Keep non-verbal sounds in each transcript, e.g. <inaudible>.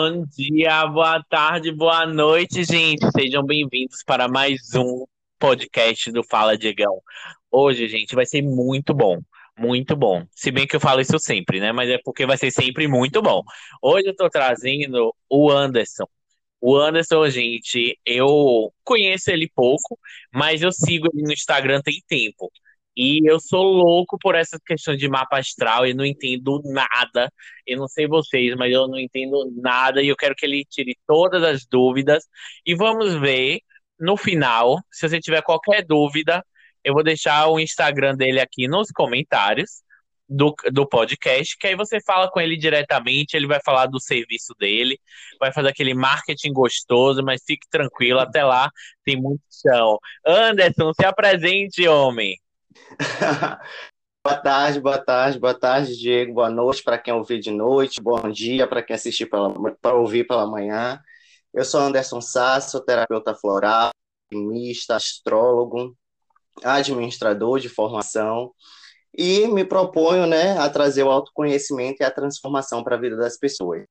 Bom dia, boa tarde, boa noite, gente. Sejam bem-vindos para mais um podcast do Fala Diegão. Hoje, gente, vai ser muito bom. Muito bom. Se bem que eu falo isso sempre, né? Mas é porque vai ser sempre muito bom. Hoje eu tô trazendo o Anderson. O Anderson, gente, eu conheço ele pouco, mas eu sigo ele no Instagram tem tempo. E eu sou louco por essa questão de mapa astral, eu não entendo nada. Eu não sei vocês, mas eu não entendo nada e eu quero que ele tire todas as dúvidas. E vamos ver no final, se você tiver qualquer dúvida, eu vou deixar o Instagram dele aqui nos comentários do, do podcast, que aí você fala com ele diretamente, ele vai falar do serviço dele, vai fazer aquele marketing gostoso, mas fique tranquilo, até lá tem muito chão. Anderson, se apresente, homem. <laughs> boa tarde, boa tarde, boa tarde, Diego. Boa noite para quem ouvir de noite, bom dia para quem assistir para ouvir pela manhã. Eu sou Anderson Sasso, terapeuta floral, alquimista, astrólogo, administrador de formação e me proponho, né, a trazer o autoconhecimento e a transformação para a vida das pessoas.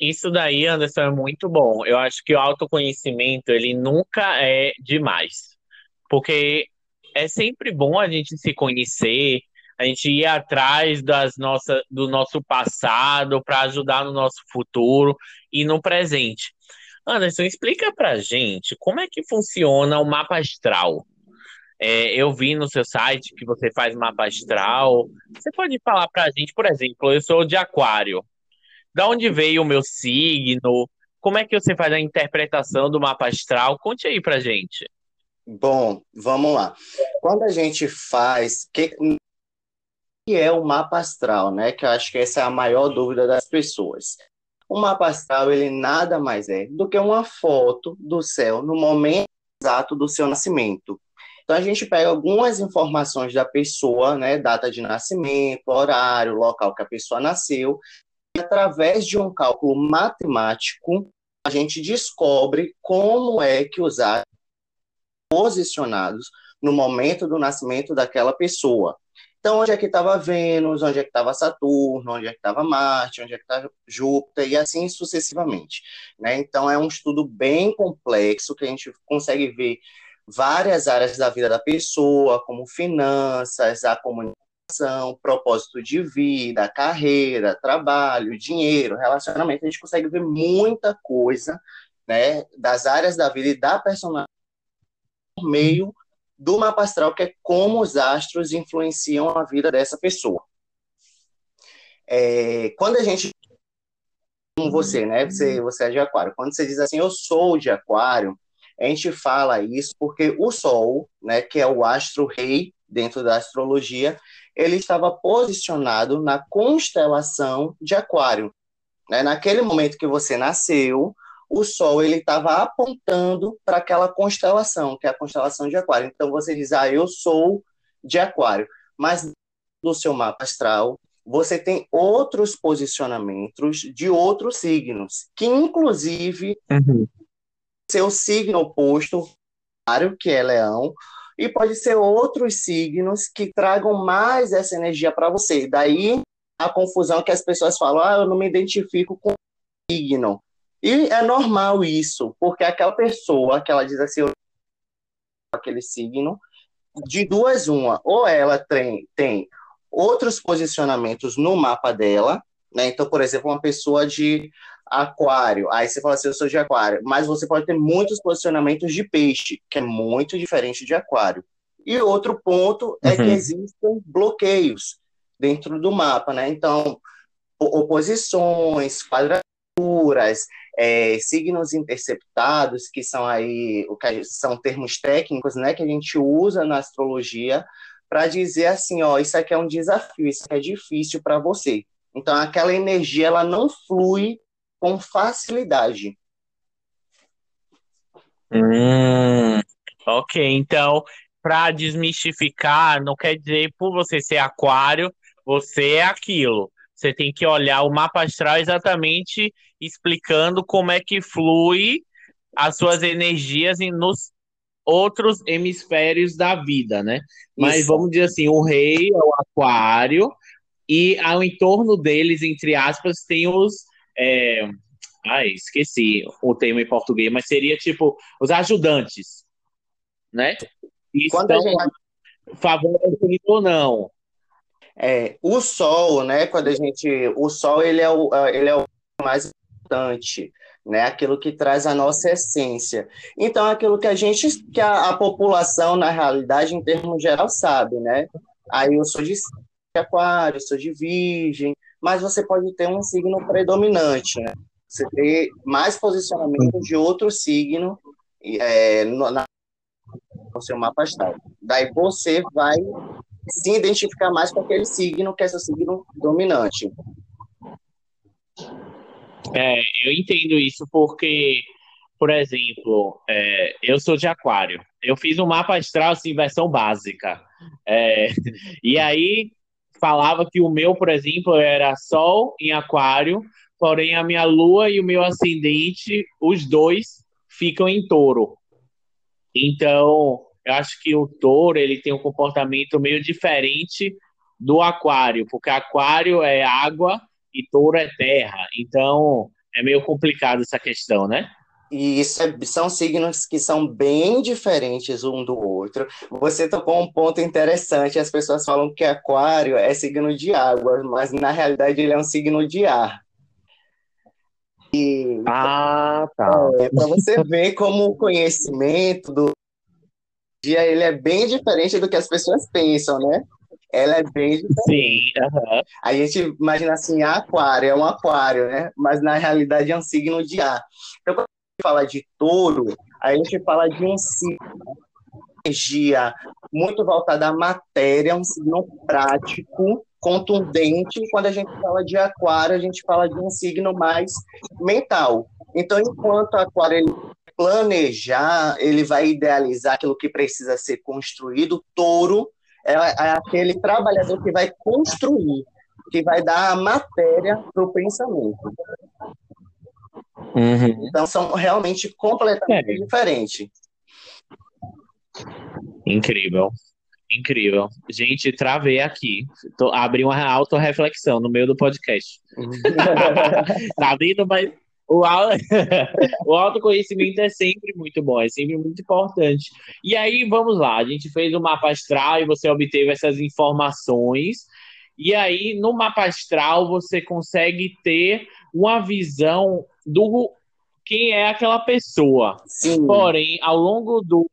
Isso daí, Anderson, é muito bom. Eu acho que o autoconhecimento, ele nunca é demais. Porque é sempre bom a gente se conhecer, a gente ir atrás das nossa, do nosso passado para ajudar no nosso futuro e no presente. Anderson, explica pra gente como é que funciona o mapa astral. É, eu vi no seu site que você faz mapa astral. Você pode falar pra gente, por exemplo, eu sou de aquário. Da onde veio o meu signo? Como é que você faz a interpretação do mapa astral? Conte aí pra gente. Bom, vamos lá. Quando a gente faz, que, que é o mapa astral, né? Que eu acho que essa é a maior dúvida das pessoas. O mapa astral, ele nada mais é do que uma foto do céu no momento exato do seu nascimento. Então a gente pega algumas informações da pessoa, né, data de nascimento, horário, local que a pessoa nasceu, e através de um cálculo matemático, a gente descobre como é que os posicionados no momento do nascimento daquela pessoa. Então, onde é que estava Vênus, onde é que estava Saturno, onde é que estava Marte, onde é que estava Júpiter, e assim sucessivamente. Né? Então, é um estudo bem complexo, que a gente consegue ver várias áreas da vida da pessoa, como finanças, a comunicação, propósito de vida, carreira, trabalho, dinheiro, relacionamento. A gente consegue ver muita coisa né, das áreas da vida e da personalidade por meio do mapa astral, que é como os astros influenciam a vida dessa pessoa. É, quando a gente como você, né? Você, você é de aquário. Quando você diz assim, eu sou de aquário, a gente fala isso porque o Sol, né, que é o astro rei dentro da astrologia, ele estava posicionado na constelação de aquário. Né? Naquele momento que você nasceu, o Sol ele estava apontando para aquela constelação, que é a constelação de Aquário. Então você diz, ah, eu sou de Aquário. Mas no seu mapa astral, você tem outros posicionamentos de outros signos, que inclusive uhum. seu signo oposto, que é Leão, e pode ser outros signos que tragam mais essa energia para você. Daí a confusão que as pessoas falam, ah, eu não me identifico com signo. E é normal isso, porque aquela pessoa que ela diz assim, aquele signo, de duas uma, ou ela tem, tem outros posicionamentos no mapa dela, né? Então, por exemplo, uma pessoa de aquário, aí você fala assim, eu sou de aquário, mas você pode ter muitos posicionamentos de peixe, que é muito diferente de aquário. E outro ponto é que uhum. existem bloqueios dentro do mapa, né? Então, oposições, quadraturas, é, signos interceptados, que são aí o que são termos técnicos, né, que a gente usa na astrologia para dizer assim, ó, isso aqui é um desafio, isso aqui é difícil para você. Então aquela energia ela não flui com facilidade. Hum, ok, então para desmistificar, não quer dizer por você ser aquário, você é aquilo. Você tem que olhar o mapa astral exatamente explicando como é que flui as suas energias nos outros hemisférios da vida, né? Mas Isso. vamos dizer assim, o rei é o aquário e ao entorno deles, entre aspas, tem os É... Ai, esqueci o termo em português, mas seria tipo os ajudantes, né? Quando a gente... favorecendo ou não. É, o sol, né? Quando a gente, o sol ele é o, ele é o mais importante, né? Aquilo que traz a nossa essência. Então, aquilo que a gente, que a, a população na realidade, em termos geral, sabe, né? Aí eu sou de aquário, sou de virgem, mas você pode ter um signo predominante, né? Você ter mais posicionamento de outro signo é, no, na, no seu mapa astral. Daí você vai se identificar mais com aquele signo que é seu signo dominante. É, eu entendo isso porque, por exemplo, é, eu sou de aquário. Eu fiz um mapa astral assim, versão básica. É, <laughs> e aí falava que o meu, por exemplo, era Sol em aquário, porém a minha lua e o meu ascendente, os dois ficam em touro. Então, eu acho que o touro ele tem um comportamento meio diferente do aquário, porque aquário é água e touro é terra. Então, é meio complicado essa questão, né? E isso é, são signos que são bem diferentes um do outro. Você tocou um ponto interessante. As pessoas falam que Aquário é signo de água, mas na realidade ele é um signo de ar. E, ah, tá. É, Para você ver como o conhecimento do dia ele é bem diferente do que as pessoas pensam, né? Ela é bem diferente. Sim, uhum. A gente imagina assim, aquário, é um aquário, né? Mas na realidade é um signo de ar. Então, quando a gente fala de touro, a gente fala de um signo energia muito voltada à matéria, um signo prático, contundente. Quando a gente fala de aquário, a gente fala de um signo mais mental. Então, enquanto aquário planejar, ele vai idealizar aquilo que precisa ser construído. Touro é, é aquele trabalhador que vai construir, que vai dar a matéria para o pensamento. Uhum. Então, são realmente completamente é. diferentes. Incrível. Incrível. Gente, travei aqui. Tô, abri uma autorreflexão no meio do podcast. tá vendo? Mas o, <laughs> o autoconhecimento é sempre muito bom, é sempre muito importante. E aí, vamos lá, a gente fez o um mapa astral e você obteve essas informações. E aí, no mapa astral, você consegue ter uma visão do quem é aquela pessoa. Sim. Porém, ao longo do.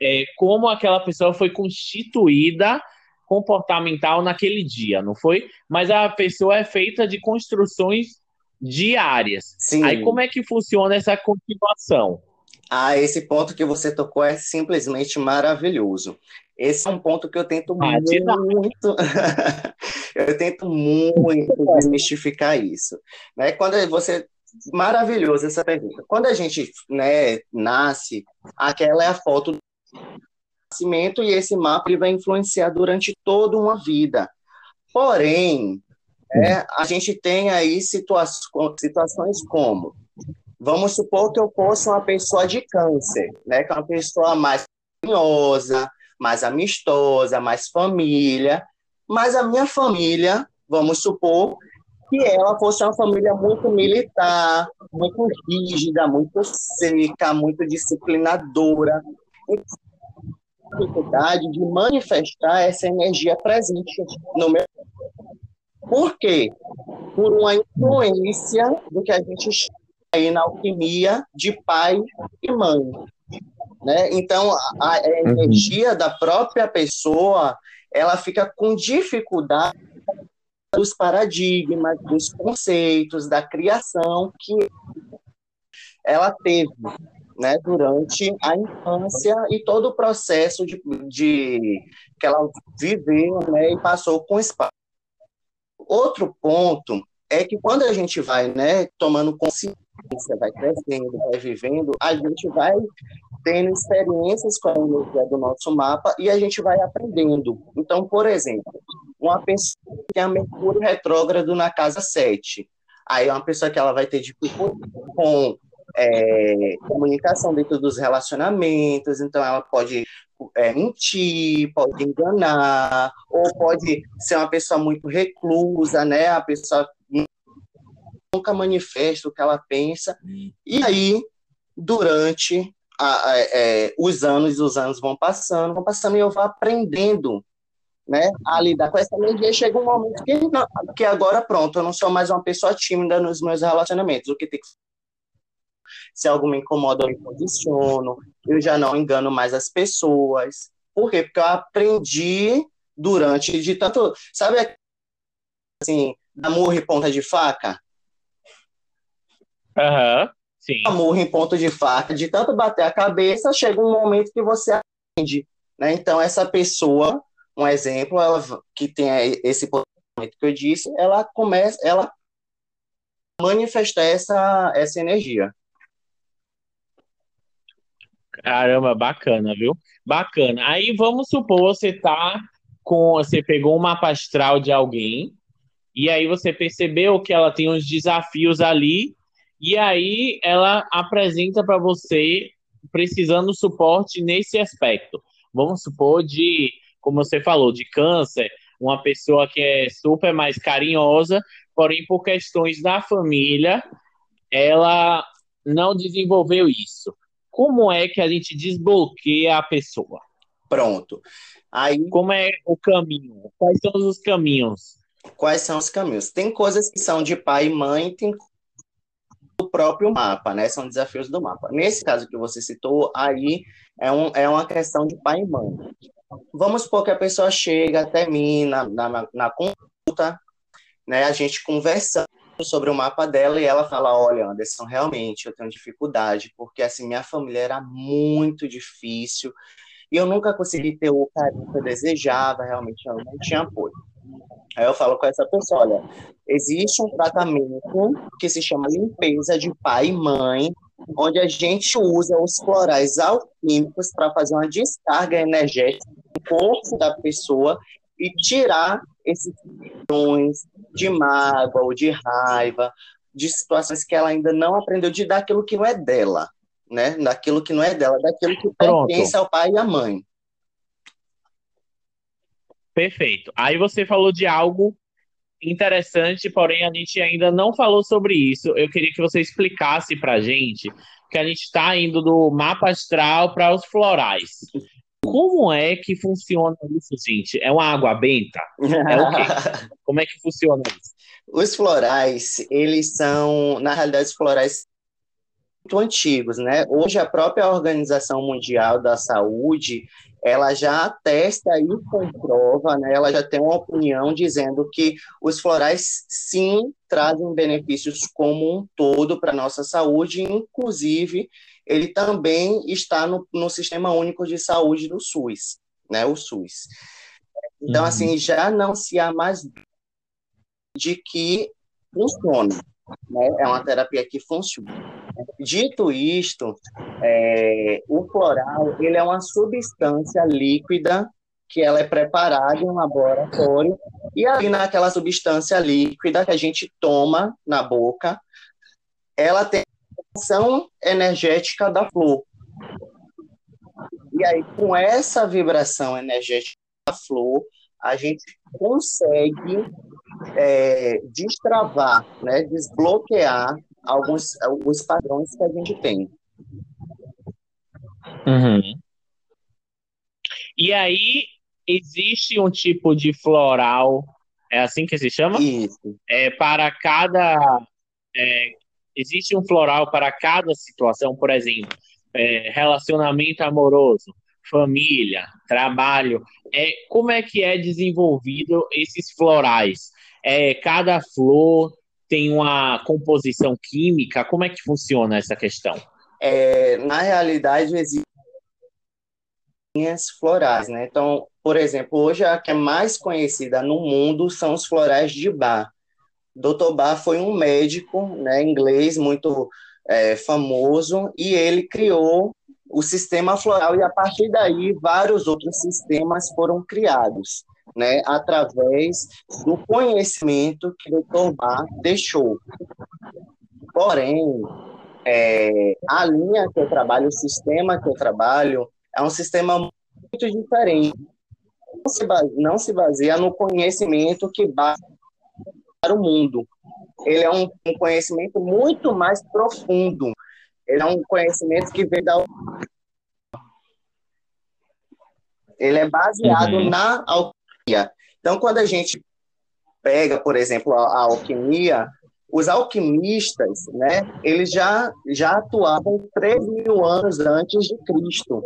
É, como aquela pessoa foi constituída comportamental naquele dia, não foi? Mas a pessoa é feita de construções diárias. Sim. Aí como é que funciona essa continuação? Ah, esse ponto que você tocou é simplesmente maravilhoso. Esse é um ponto que eu tento ah, muito, <laughs> eu tento muito desmistificar isso, né? Quando você maravilhoso essa pergunta. Quando a gente, né, nasce, aquela é a foto do nascimento e esse mapa ele vai influenciar durante toda uma vida. Porém, é, a gente tem aí situa situações como, vamos supor que eu fosse uma pessoa de câncer, né, que é uma pessoa mais carinhosa, mais amistosa, mais família, mas a minha família, vamos supor que ela fosse uma família muito militar, muito rígida, muito seca, muito disciplinadora. Dificuldade de manifestar essa energia presente no meu por quê? Por uma influência do que a gente chama aí na alquimia de pai e mãe. Né? Então, a, a uhum. energia uhum. da própria pessoa ela fica com dificuldade dos paradigmas, dos conceitos, da criação que ela teve né, durante a infância e todo o processo de, de que ela viveu né, e passou com o espaço. Outro ponto é que quando a gente vai, né, tomando consciência, vai crescendo, vai vivendo, a gente vai tendo experiências com a energia do nosso mapa e a gente vai aprendendo. Então, por exemplo, uma pessoa que tem a Mercúrio retrógrado na casa 7, aí é uma pessoa que ela vai ter dificuldade com é, comunicação dentro dos relacionamentos, então ela pode é, mentir, pode enganar, ou pode ser uma pessoa muito reclusa, né? A pessoa nunca manifesta o que ela pensa. E aí, durante a, a, é, os anos, os anos vão passando, vão passando e eu vou aprendendo né, a lidar com essa energia. Chega um momento que, não, que agora, pronto, eu não sou mais uma pessoa tímida nos meus relacionamentos. O que tem que se algo me incomoda, eu me posiciono, eu já não engano mais as pessoas. Por quê? Porque eu aprendi durante de tanto. Sabe assim, da murra e ponta de faca? Aham, uhum, sim. A murra em ponta de faca, de tanto bater a cabeça, chega um momento que você aprende. Né? Então, essa pessoa, um exemplo, ela que tem esse posicionamento que eu disse, ela começa, ela manifesta essa, essa energia. Caramba, bacana, viu? Bacana. Aí vamos supor você tá com você pegou um mapa astral de alguém e aí você percebeu que ela tem uns desafios ali e aí ela apresenta para você precisando suporte nesse aspecto. Vamos supor de, como você falou, de câncer, uma pessoa que é super mais carinhosa, porém por questões da família, ela não desenvolveu isso como é que a gente desbloqueia a pessoa? Pronto. Aí, como é o caminho? Quais são os caminhos? Quais são os caminhos? Tem coisas que são de pai e mãe, tem do próprio mapa, né? São desafios do mapa. Nesse caso que você citou, aí é, um, é uma questão de pai e mãe. Vamos supor que a pessoa chega até mim na, na, na consulta, né? A gente conversando sobre o mapa dela e ela fala: Olha, Anderson, realmente eu tenho dificuldade, porque assim, minha família era muito difícil e eu nunca consegui ter o carinho que eu desejava, realmente eu não tinha apoio. Aí eu falo com essa pessoa: Olha, existe um tratamento que se chama limpeza de pai e mãe, onde a gente usa os florais alquímicos para fazer uma descarga energética no corpo da pessoa e tirar esses padrões de mágoa ou de raiva, de situações que ela ainda não aprendeu de dar aquilo que não é dela, né? Daquilo que não é dela, daquilo que Pronto. pertence ao pai e à mãe. Perfeito. Aí você falou de algo interessante, porém a gente ainda não falou sobre isso. Eu queria que você explicasse para a gente que a gente está indo do mapa astral para os florais. Como é que funciona isso, gente? É uma água benta? É o quê? <laughs> Como é que funciona isso? Os florais, eles são, na realidade, os florais muito antigos, né? Hoje a própria Organização Mundial da Saúde, ela já atesta e comprova, né? Ela já tem uma opinião dizendo que os florais sim trazem benefícios como um todo para nossa saúde, inclusive ele também está no, no Sistema Único de Saúde do SUS, né, o SUS. Então, uhum. assim, já não se há mais de que funciona, né? é uma terapia que funciona. Dito isto, é, o floral ele é uma substância líquida que ela é preparada em um laboratório e ali naquela substância líquida que a gente toma na boca, ela tem vibração energética da flor. E aí, com essa vibração energética da flor, a gente consegue é, destravar, né, desbloquear alguns os padrões que a gente tem. Uhum. E aí, existe um tipo de floral, é assim que se chama? Isso. É, para cada é, existe um floral para cada situação, por exemplo, é, relacionamento amoroso, família, trabalho. É, como é que é desenvolvido esses florais? É, cada flor tem uma composição química? Como é que funciona essa questão? É, na realidade, existem florais, né? Então, por exemplo, hoje a que é mais conhecida no mundo são os florais de bar. Dr. Bar foi um médico né, inglês muito é, famoso e ele criou o sistema floral e a partir daí vários outros sistemas foram criados, né, através do conhecimento que o Dr. Bar deixou. Porém, é, a linha que eu trabalho, o sistema que eu trabalho, é um sistema muito diferente. Não se baseia, não se baseia no conhecimento que basta para o mundo. ele é um, um conhecimento muito mais profundo. Ele é um conhecimento que vem da ele é baseado uhum. na alquimia. Então, quando a gente pega, por exemplo, a, a, alquimia, os alquimistas, né, eles já, já atuavam 3 mil anos antes de Cristo,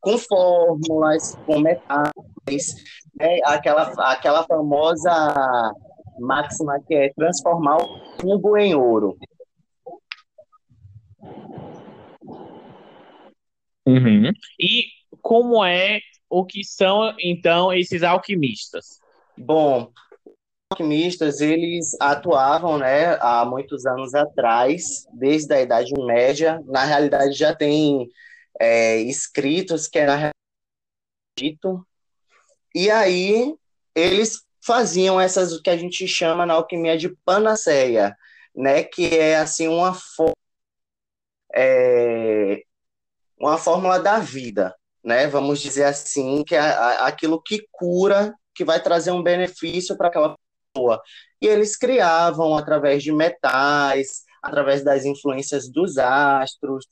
com fórmulas, com metais, né, aquela, aquela famosa máxima que é transformar o cubo em ouro. Uhum. E como é o que são então esses alquimistas? Bom, alquimistas eles atuavam, né, há muitos anos atrás, desde a Idade Média. Na realidade já tem é, escritos que é na dito. E aí eles faziam essas que a gente chama na alquimia de panaceia, né, que é assim uma é, uma fórmula da vida, né? Vamos dizer assim, que é aquilo que cura, que vai trazer um benefício para aquela pessoa. E eles criavam através de metais, através das influências dos astros.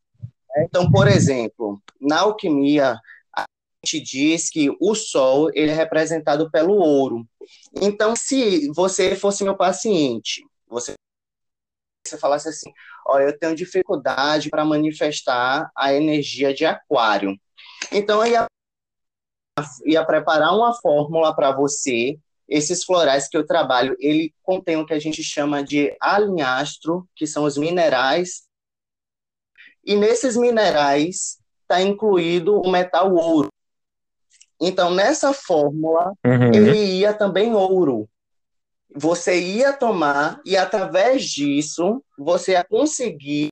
Né? Então, por exemplo, na alquimia, gente diz que o sol ele é representado pelo ouro. Então, se você fosse meu paciente, você você falasse assim, olha, eu tenho dificuldade para manifestar a energia de aquário. Então, eu ia, ia preparar uma fórmula para você. Esses florais que eu trabalho, ele contém o que a gente chama de alinhastro, que são os minerais. E nesses minerais está incluído o metal ouro. Então, nessa fórmula, uhum. ele ia também ouro. Você ia tomar, e através disso, você ia conseguir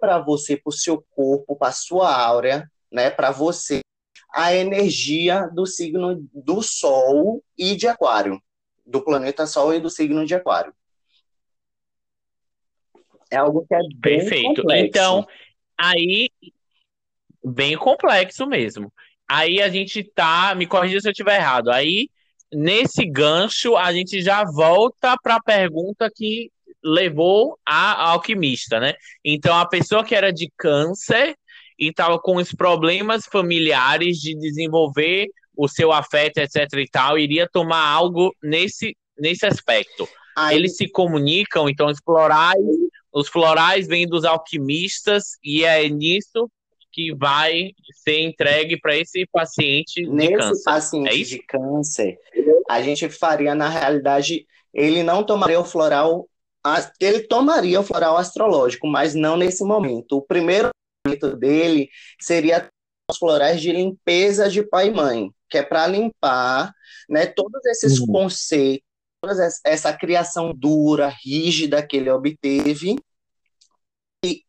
para você, para o seu corpo, para a sua áurea, né, para você a energia do signo do Sol e de Aquário, do planeta Sol e do signo de Aquário. É algo que é bem Perfeito. Complexo. Então, aí bem complexo mesmo. Aí a gente tá, me corrija se eu estiver errado. Aí nesse gancho a gente já volta para a pergunta que levou a alquimista, né? Então a pessoa que era de câncer e estava com os problemas familiares de desenvolver o seu afeto, etc e tal, iria tomar algo nesse, nesse aspecto. Aí... Eles se comunicam, então os florais, os florais vêm dos alquimistas e é nisso que vai ser entregue para esse paciente de Nesse câncer. paciente é de câncer, a gente faria na realidade, ele não tomaria o floral, ele tomaria o floral astrológico, mas não nesse momento. O primeiro dele seria os florais de limpeza de pai e mãe, que é para limpar né, todos esses uhum. conceitos, toda essa criação dura, rígida que ele obteve, e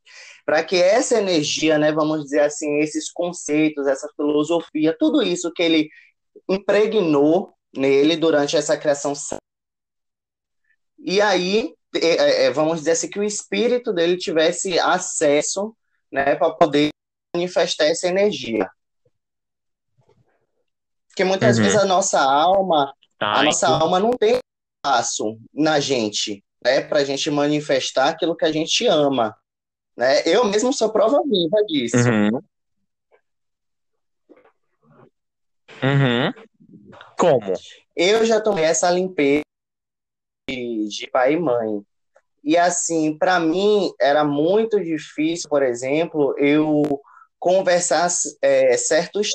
para que essa energia, né, vamos dizer assim, esses conceitos, essa filosofia, tudo isso que ele impregnou nele durante essa criação. E aí, é, é, vamos dizer assim, que o espírito dele tivesse acesso né, para poder manifestar essa energia. Porque muitas uhum. vezes a nossa alma, a nossa alma não tem espaço na gente, né, para a gente manifestar aquilo que a gente ama. Né? Eu mesmo sou prova viva disso. Uhum. Uhum. Como? Eu já tomei essa limpeza de, pai e mãe. E assim, para mim era muito difícil, por exemplo, eu conversar é, certos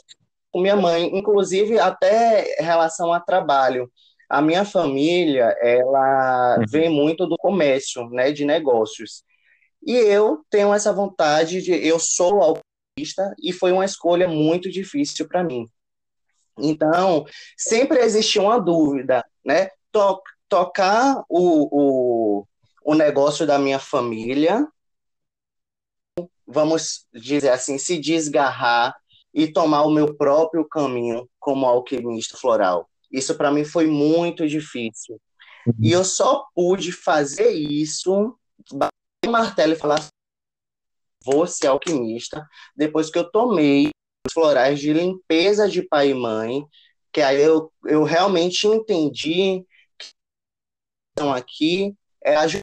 com minha mãe, inclusive até em relação a trabalho. A minha família, ela uhum. vem muito do comércio, né, de negócios. E eu tenho essa vontade de, eu sou alpinista e foi uma escolha muito difícil para mim. Então, sempre existiu uma dúvida, né? To tocar o, o, o negócio da minha família, vamos dizer assim, se desgarrar e tomar o meu próprio caminho como alquimista floral. Isso para mim foi muito difícil. Uhum. E eu só pude fazer isso, martelo e falar: vou ser alquimista, depois que eu tomei os florais de limpeza de pai e mãe, que aí eu, eu realmente entendi que estão aqui é ajudar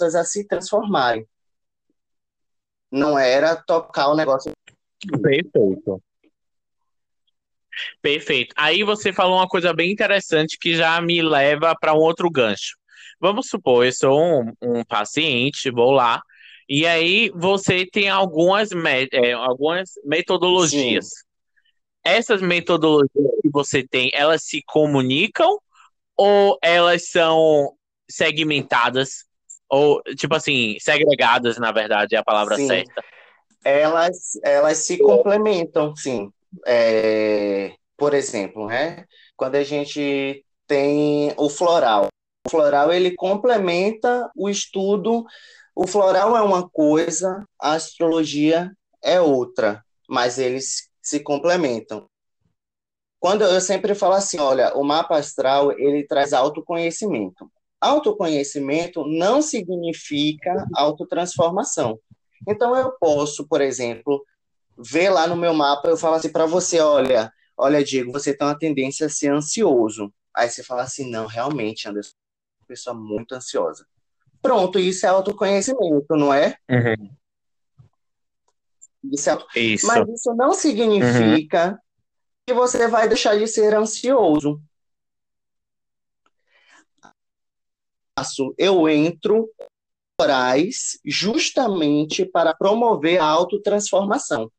a se transformarem. Não era tocar o negócio. Perfeito. Perfeito. Aí você falou uma coisa bem interessante que já me leva para um outro gancho. Vamos supor, eu sou um, um paciente, vou lá, e aí você tem algumas, é, algumas metodologias. Sim. Essas metodologias que você tem, elas se comunicam ou elas são segmentadas? Ou, tipo assim, segregadas, na verdade, é a palavra sim. certa. Elas, elas se complementam, sim. É, por exemplo, né? Quando a gente tem o floral. Floral, ele complementa o estudo. O floral é uma coisa, a astrologia é outra, mas eles se complementam. Quando eu sempre falo assim, olha, o mapa astral, ele traz autoconhecimento. Autoconhecimento não significa autotransformação. Então eu posso, por exemplo, ver lá no meu mapa, eu falo assim para você, olha, olha, Diego, você tem uma tendência a ser ansioso. Aí você fala assim, não, realmente, Anderson, pessoa muito ansiosa. Pronto, isso é autoconhecimento, não é? Uhum. Isso, é... isso. Mas isso não significa uhum. que você vai deixar de ser ansioso. Eu entro orais justamente para promover a autotransformação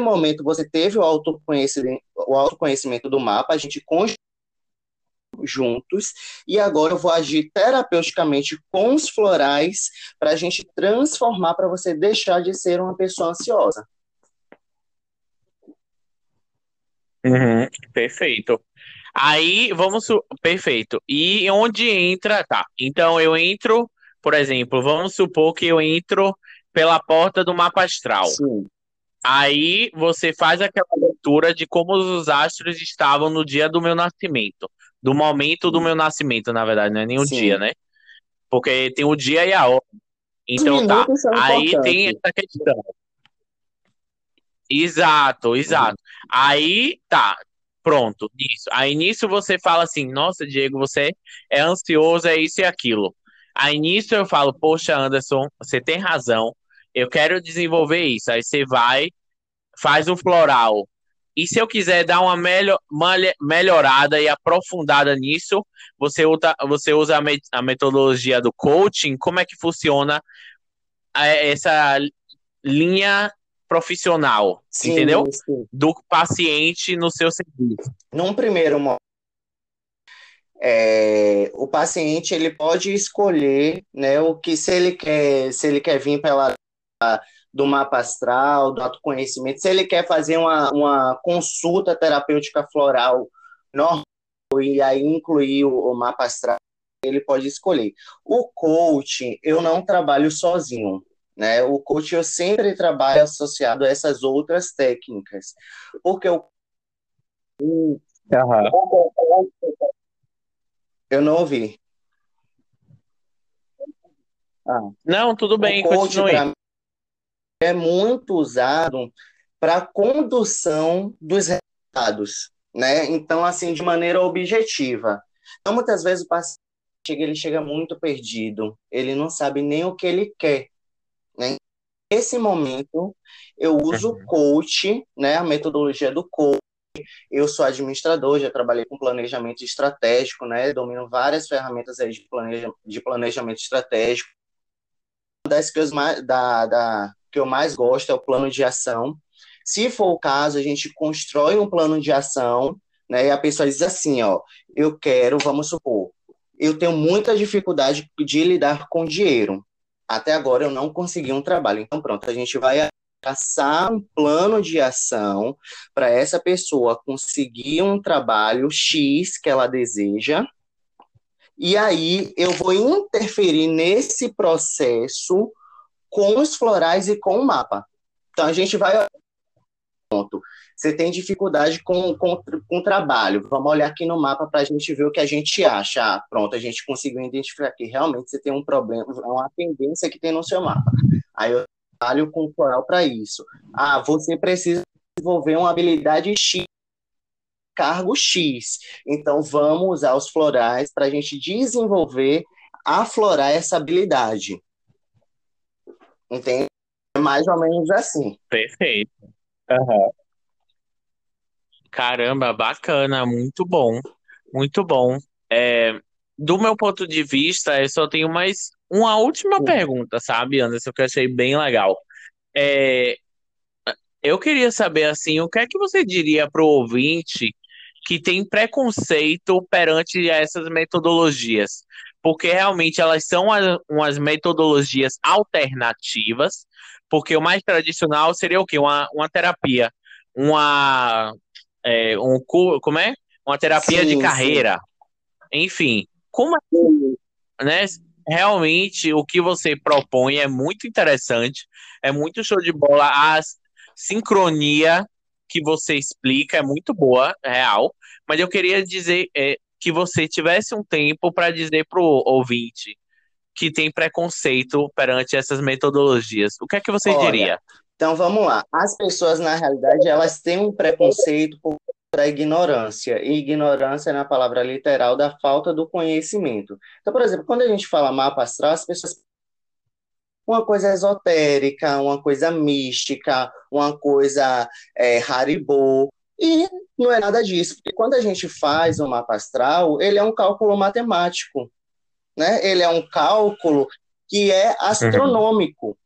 momento você teve o autoconhecimento, o autoconhecimento do mapa, a gente juntos, e agora eu vou agir terapeuticamente com os florais para a gente transformar, para você deixar de ser uma pessoa ansiosa. Uhum, perfeito. Aí, vamos. Perfeito. E onde entra. Tá. Então, eu entro, por exemplo, vamos supor que eu entro pela porta do mapa astral. Sim. Aí você faz aquela leitura de como os astros estavam no dia do meu nascimento. Do momento do meu nascimento, na verdade, não é nem o Sim. dia, né? Porque tem o dia e a hora. Então tá. Aí tem essa questão. Exato, exato. Uhum. Aí tá, pronto, nisso. Aí nisso você fala assim: nossa, Diego, você é ansioso, é isso e aquilo. Aí nisso eu falo: poxa, Anderson, você tem razão eu quero desenvolver isso. Aí você vai, faz o floral. E se eu quiser dar uma melhor, melhorada e aprofundada nisso, você usa, você usa a, metodologia do coaching. Como é que funciona essa linha profissional, sim, entendeu? Sim. Do paciente no seu serviço. Num primeiro momento, é, o paciente ele pode escolher né, o que se ele quer se ele quer vir pela do mapa astral, do autoconhecimento, se ele quer fazer uma, uma consulta terapêutica floral normal e aí incluir o, o mapa astral, ele pode escolher. O coaching, eu não trabalho sozinho. Né? O coaching eu sempre trabalho associado a essas outras técnicas. Porque o. Uhum. Eu não ouvi. Ah. Não, tudo bem, continue é muito usado para condução dos resultados, né? Então, assim, de maneira objetiva. Então, muitas vezes o paciente chega, ele chega muito perdido, ele não sabe nem o que ele quer, né? Nesse momento, eu uso o uhum. coach, né? A metodologia do coach. Eu sou administrador, já trabalhei com planejamento estratégico, né? Domino várias ferramentas aí de, planeja, de planejamento estratégico. Uma das que eu mais, da, da, que eu mais gosto é o plano de ação. Se for o caso, a gente constrói um plano de ação, né? E a pessoa diz assim, ó, eu quero, vamos supor, eu tenho muita dificuldade de lidar com dinheiro. Até agora eu não consegui um trabalho. Então pronto, a gente vai traçar um plano de ação para essa pessoa conseguir um trabalho X que ela deseja. E aí eu vou interferir nesse processo com os florais e com o mapa. Então a gente vai. Ponto. Você tem dificuldade com, com, com o trabalho. Vamos olhar aqui no mapa para a gente ver o que a gente acha. Ah, pronto, a gente conseguiu identificar que realmente você tem um problema, uma tendência que tem no seu mapa. Aí eu trabalho com o floral para isso. Ah, você precisa desenvolver uma habilidade X, cargo X. Então vamos usar os florais para a gente desenvolver aflorar essa habilidade. Entende? É mais ou menos assim. Perfeito. Uhum. Caramba, bacana, muito bom, muito bom. É, do meu ponto de vista, eu só tenho mais uma última Sim. pergunta, sabe, Anderson, que eu achei bem legal. É, eu queria saber, assim, o que é que você diria para o ouvinte que tem preconceito perante essas metodologias? Porque realmente elas são umas metodologias alternativas, porque o mais tradicional seria o quê? Uma, uma terapia, uma, é, um, como é? Uma terapia sim, de carreira. Sim. Enfim, como é, né? Realmente o que você propõe é muito interessante, é muito show de bola. A sincronia que você explica é muito boa, real. Mas eu queria dizer é, que você tivesse um tempo para dizer para o ouvinte que tem preconceito perante essas metodologias. O que é que você Olha, diria? Então vamos lá. As pessoas, na realidade, elas têm um preconceito por a ignorância, e ignorância na palavra literal da falta do conhecimento. Então, por exemplo, quando a gente fala mapa astral, as pessoas uma coisa esotérica, uma coisa mística, uma coisa é, haribô, e não é nada disso, porque quando a gente faz um mapa astral, ele é um cálculo matemático, né? Ele é um cálculo que é astronômico.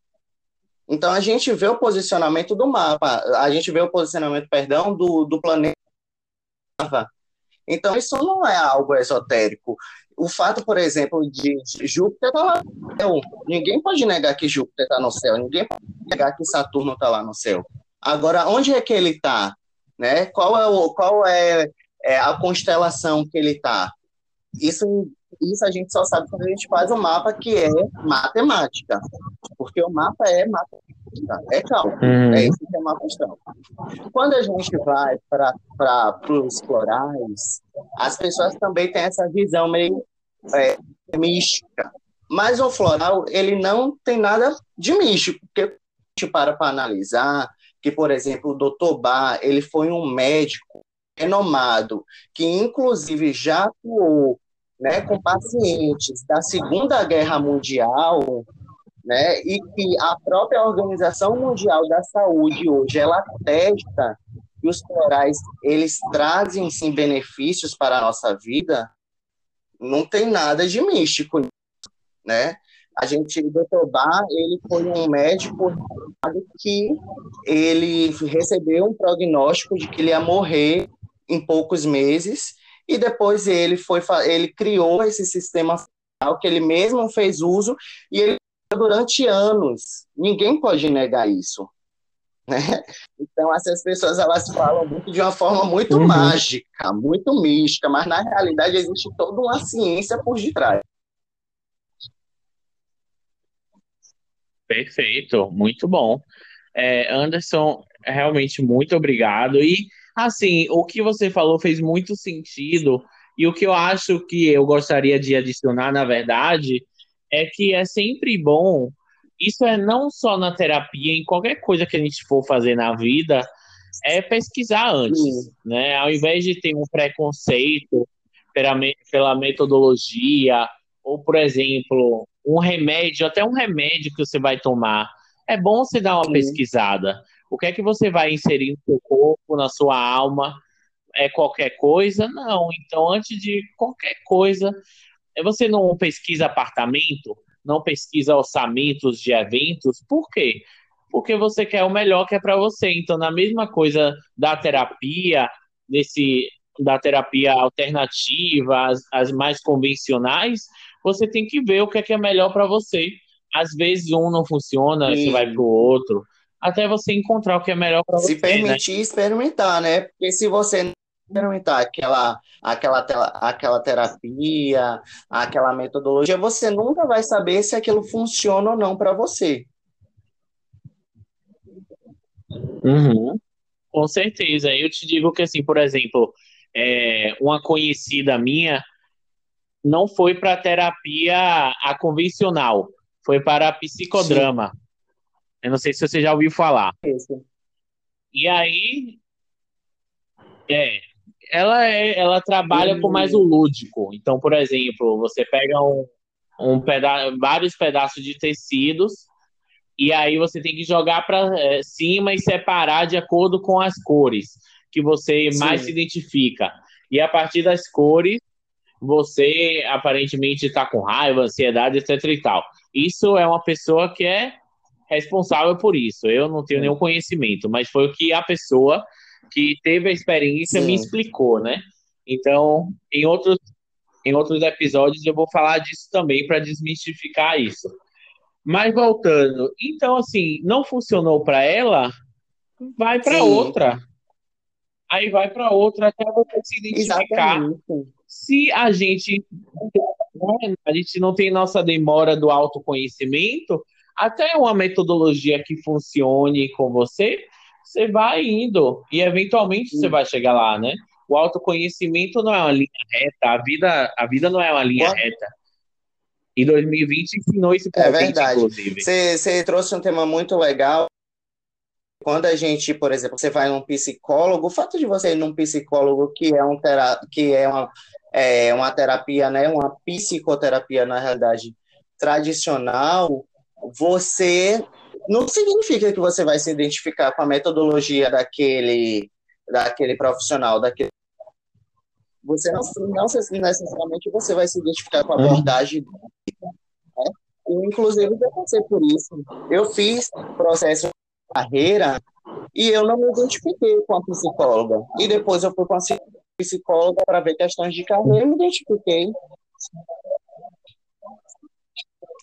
Então a gente vê o posicionamento do mapa, a gente vê o posicionamento, perdão, do, do planeta. Então isso não é algo esotérico. O fato, por exemplo, de Júpiter estar tá lá no céu. Ninguém pode negar que Júpiter está no céu, ninguém pode negar que Saturno está lá no céu. Agora, onde é que ele está? Né? Qual é, o, qual é, é a constelação que ele está? Isso isso a gente só sabe quando a gente faz o mapa, que é matemática. Porque o mapa é matemática, é cálculo. Uhum. É isso que é uma questão. Quando a gente vai para os florais, as pessoas também têm essa visão meio é, mística. Mas o floral, ele não tem nada de místico, porque a gente para para analisar que, por exemplo, o Dr. Bar, ele foi um médico renomado, que inclusive já atuou né, com pacientes da Segunda Guerra Mundial, né, e que a própria Organização Mundial da Saúde hoje ela atesta que os florais eles trazem sim benefícios para a nossa vida, não tem nada de místico, né? A gente, o Dr. Bar, ele foi um médico que ele recebeu um prognóstico de que ele ia morrer em poucos meses e depois ele foi ele criou esse sistema que ele mesmo fez uso e ele durante anos. Ninguém pode negar isso. <laughs> Né? Então, essas pessoas elas falam muito de uma forma muito uhum. mágica, muito mística, mas na realidade existe toda uma ciência por detrás. Perfeito, muito bom. É, Anderson, realmente muito obrigado. E Assim, o que você falou fez muito sentido, e o que eu acho que eu gostaria de adicionar, na verdade, é que é sempre bom. Isso é não só na terapia, em qualquer coisa que a gente for fazer na vida, é pesquisar antes, Sim. né? Ao invés de ter um preconceito pela, pela metodologia, ou, por exemplo, um remédio, até um remédio que você vai tomar, é bom você dar uma Sim. pesquisada. O que é que você vai inserir no seu corpo, na sua alma? É qualquer coisa? Não. Então, antes de qualquer coisa, é você não pesquisa apartamento, não pesquisa orçamentos de eventos. Por quê? Porque você quer o melhor que é para você. Então, na mesma coisa da terapia, desse da terapia alternativa, as, as mais convencionais, você tem que ver o que é, que é melhor para você. Às vezes um não funciona, Sim. você vai para o outro até você encontrar o que é melhor para você. Se né? permitir né? experimentar, né? Porque se você experimentar aquela, aquela, aquela terapia, aquela metodologia, você nunca vai saber se aquilo funciona ou não para você. Uhum. Com certeza. Eu te digo que, assim, por exemplo, é, uma conhecida minha não foi para terapia a convencional, foi para psicodrama. Sim. Eu não sei se você já ouviu falar. Isso. E aí, é, ela é, ela trabalha uhum. com mais o lúdico. Então, por exemplo, você pega um, um peda vários pedaços de tecidos e aí você tem que jogar para é, cima e separar de acordo com as cores que você Sim. mais se identifica. E a partir das cores, você aparentemente está com raiva, ansiedade, etc e tal. Isso é uma pessoa que é responsável por isso. Eu não tenho nenhum conhecimento, mas foi o que a pessoa que teve a experiência Sim. me explicou, né? Então, em outros, em outros episódios eu vou falar disso também para desmistificar isso. Mas voltando, então assim, não funcionou para ela, vai para outra. Aí vai para outra até você se identificar. Exatamente. Se a gente a gente não tem nossa demora do autoconhecimento, até uma metodologia que funcione com você, você vai indo e eventualmente Sim. você vai chegar lá, né? O autoconhecimento não é uma linha reta, a vida, a vida não é uma linha reta. E 2020 ensinou isso pra é gente, verdade. inclusive. Você trouxe um tema muito legal. Quando a gente, por exemplo, você vai num psicólogo, o fato de você ir num psicólogo que é, um tera que é, uma, é uma terapia, né, uma psicoterapia, na realidade, tradicional, você não significa que você vai se identificar com a metodologia daquele, daquele profissional, daquele você não, não necessariamente você vai se identificar com a uhum. abordagem né? E, inclusive eu passei por isso. Eu fiz processo de carreira e eu não me identifiquei com a psicóloga. E depois eu fui com a psicóloga para ver questões de carreira e me identifiquei.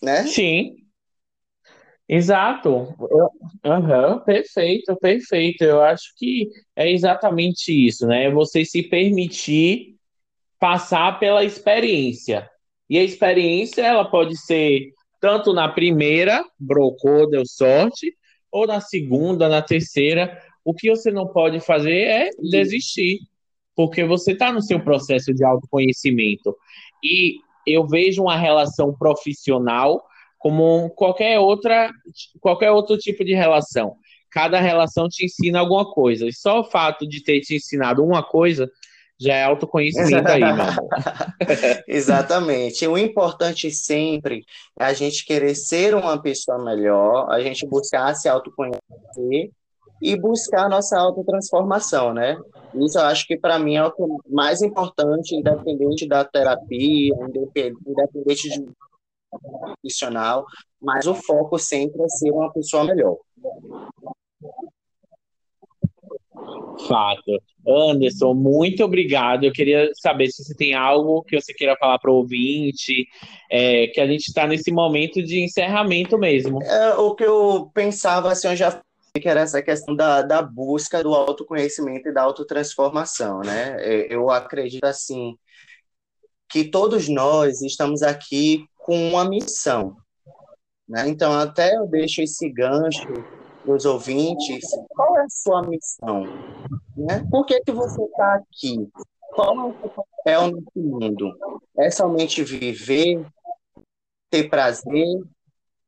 Né? Sim. Exato. Uhum, perfeito, perfeito. Eu acho que é exatamente isso, né? Você se permitir passar pela experiência. E a experiência, ela pode ser tanto na primeira, brocou, deu sorte, ou na segunda, na terceira. O que você não pode fazer é desistir, porque você está no seu processo de autoconhecimento. E eu vejo uma relação profissional como qualquer outra, qualquer outro tipo de relação. Cada relação te ensina alguma coisa. E só o fato de ter te ensinado uma coisa já é autoconhecimento aí, meu <laughs> amor. Exatamente. O importante sempre é a gente querer ser uma pessoa melhor, a gente buscar se autoconhecer e buscar a nossa autotransformação, né? Isso eu acho que para mim é o mais importante, independente da terapia, independente de profissional, mas o foco sempre é ser uma pessoa melhor. Fato. Anderson, muito obrigado. Eu queria saber se você tem algo que você queira falar para o ouvinte, é, que a gente está nesse momento de encerramento mesmo. É, o que eu pensava, assim, eu já que era essa questão da, da busca do autoconhecimento e da autotransformação, né? É, eu acredito, assim, que todos nós estamos aqui com uma missão, né? Então, até eu deixo esse gancho para os ouvintes, qual é a sua missão? Né? Por que, que você está aqui? Qual é o seu papel no mundo? É somente viver, ter prazer,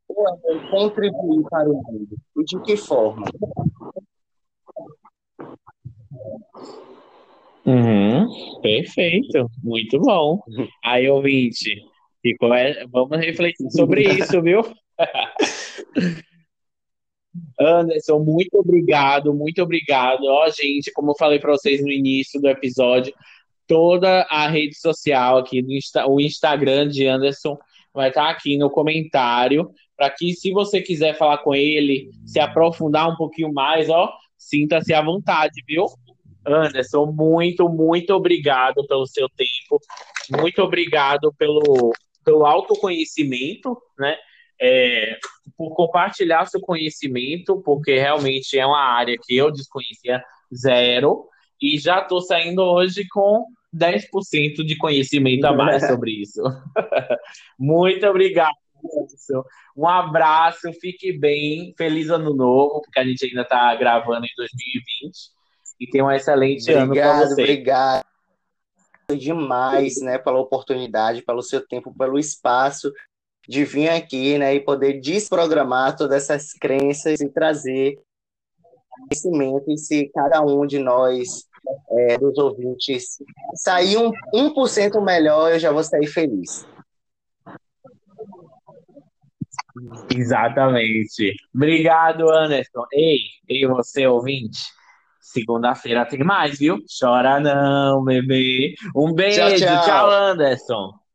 ou é contribuir para o mundo? E de que forma? Uhum, perfeito, muito bom. Aí, ouvinte, ficou, vamos refletir sobre isso, viu? <laughs> Anderson, muito obrigado, muito obrigado. Ó, gente, como eu falei para vocês no início do episódio, toda a rede social aqui, o Instagram de Anderson vai estar tá aqui no comentário, para que se você quiser falar com ele, se aprofundar um pouquinho mais, ó, sinta-se à vontade, viu? Anderson, muito, muito obrigado pelo seu tempo, muito obrigado pelo, pelo autoconhecimento, né? é, por compartilhar seu conhecimento, porque realmente é uma área que eu desconhecia zero, e já estou saindo hoje com 10% de conhecimento a mais <laughs> sobre isso. <laughs> Muito obrigado. Um abraço, fique bem, feliz ano novo, porque a gente ainda está gravando em 2020 e tem um excelente obrigado, ano para você. Obrigado demais, né, pela oportunidade, pelo seu tempo, pelo espaço de vir aqui né, e poder desprogramar todas essas crenças e trazer conhecimento. E se cada um de nós, é, dos ouvintes, sair um, 1% melhor, eu já vou sair feliz. Exatamente. Obrigado, Anderson. Ei, ei, você ouvinte. Segunda-feira tem mais, viu? Chora não, bebê. Um beijo. Tchau, tchau. tchau Anderson.